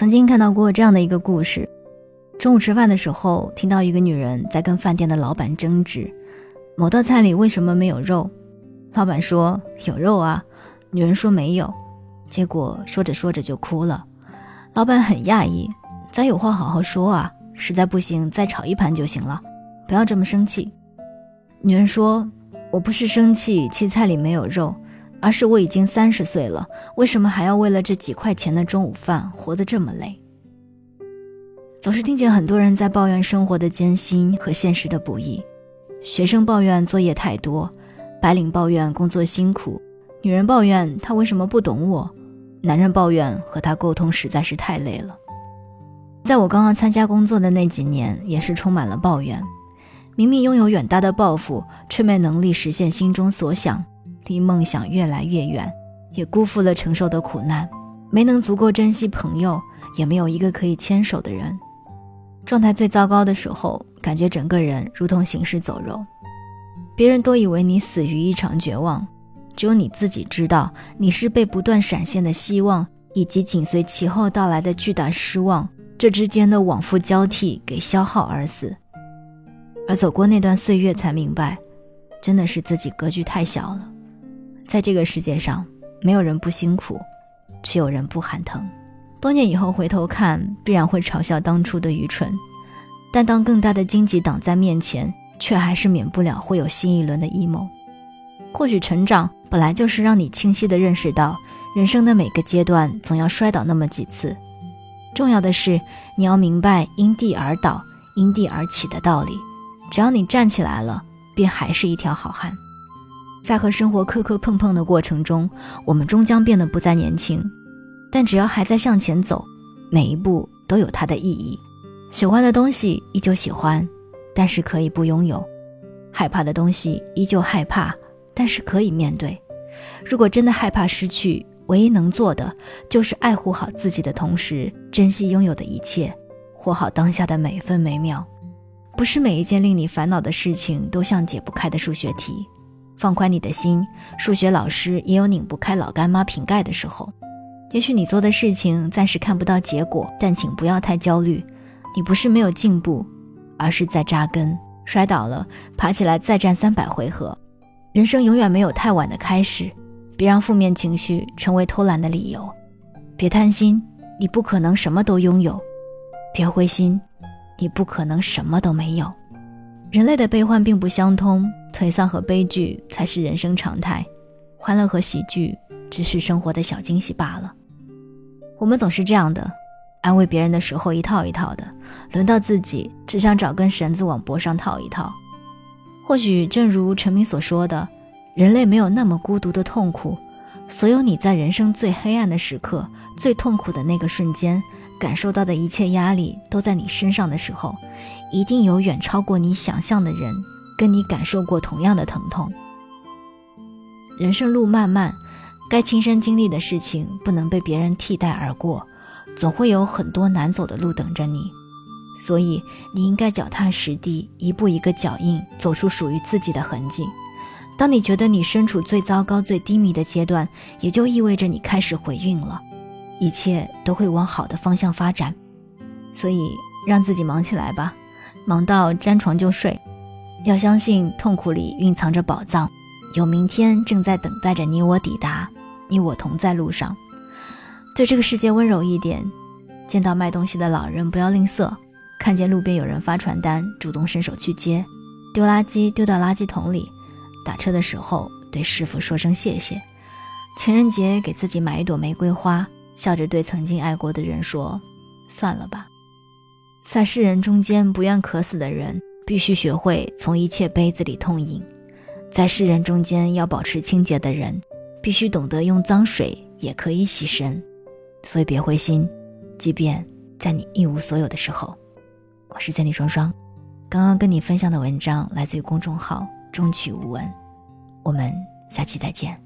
曾经看到过这样的一个故事：中午吃饭的时候，听到一个女人在跟饭店的老板争执，某道菜里为什么没有肉？老板说有肉啊，女人说没有，结果说着说着就哭了。老板很讶异：“咱有话好好说啊，实在不行再炒一盘就行了，不要这么生气。”女人说：“我不是生气，其菜里没有肉。”而是我已经三十岁了，为什么还要为了这几块钱的中午饭活得这么累？总是听见很多人在抱怨生活的艰辛和现实的不易，学生抱怨作业太多，白领抱怨工作辛苦，女人抱怨他为什么不懂我，男人抱怨和他沟通实在是太累了。在我刚刚参加工作的那几年，也是充满了抱怨，明明拥有远大的抱负，却没能力实现心中所想。离梦想越来越远，也辜负了承受的苦难，没能足够珍惜朋友，也没有一个可以牵手的人。状态最糟糕的时候，感觉整个人如同行尸走肉。别人都以为你死于一场绝望，只有你自己知道，你是被不断闪现的希望以及紧随其后到来的巨大失望这之间的往复交替给消耗而死。而走过那段岁月，才明白，真的是自己格局太小了。在这个世界上，没有人不辛苦，只有人不喊疼。多年以后回头看，必然会嘲笑当初的愚蠢。但当更大的荆棘挡在面前，却还是免不了会有新一轮的 emo。或许成长本来就是让你清晰地认识到，人生的每个阶段总要摔倒那么几次。重要的是，你要明白因地而倒、因地而起的道理。只要你站起来了，便还是一条好汉。在和生活磕磕碰碰的过程中，我们终将变得不再年轻。但只要还在向前走，每一步都有它的意义。喜欢的东西依旧喜欢，但是可以不拥有；害怕的东西依旧害怕，但是可以面对。如果真的害怕失去，唯一能做的就是爱护好自己的同时，珍惜拥有的一切，活好当下的每分每秒。不是每一件令你烦恼的事情都像解不开的数学题。放宽你的心，数学老师也有拧不开老干妈瓶盖的时候。也许你做的事情暂时看不到结果，但请不要太焦虑。你不是没有进步，而是在扎根。摔倒了，爬起来再战三百回合。人生永远没有太晚的开始，别让负面情绪成为偷懒的理由。别贪心，你不可能什么都拥有；别灰心，你不可能什么都没有。人类的悲欢并不相通，颓丧和悲剧才是人生常态，欢乐和喜剧只是生活的小惊喜罢了。我们总是这样的，安慰别人的时候一套一套的，轮到自己只想找根绳子往脖上套一套。或许正如陈明所说的，人类没有那么孤独的痛苦，所有你在人生最黑暗的时刻、最痛苦的那个瞬间感受到的一切压力，都在你身上的时候。一定有远超过你想象的人，跟你感受过同样的疼痛。人生路漫漫，该亲身经历的事情不能被别人替代而过，总会有很多难走的路等着你。所以，你应该脚踏实地，一步一个脚印，走出属于自己的痕迹。当你觉得你身处最糟糕、最低迷的阶段，也就意味着你开始回运了，一切都会往好的方向发展。所以，让自己忙起来吧。忙到沾床就睡，要相信痛苦里蕴藏着宝藏，有明天正在等待着你我抵达，你我同在路上。对这个世界温柔一点，见到卖东西的老人不要吝啬，看见路边有人发传单，主动伸手去接，丢垃圾丢到垃圾桶里，打车的时候对师傅说声谢谢，情人节给自己买一朵玫瑰花，笑着对曾经爱过的人说，算了吧。在世人中间不愿渴死的人，必须学会从一切杯子里痛饮；在世人中间要保持清洁的人，必须懂得用脏水也可以洗身。所以别灰心，即便在你一无所有的时候。我是三 D 双双，刚刚跟你分享的文章来自于公众号“中曲无闻”，我们下期再见。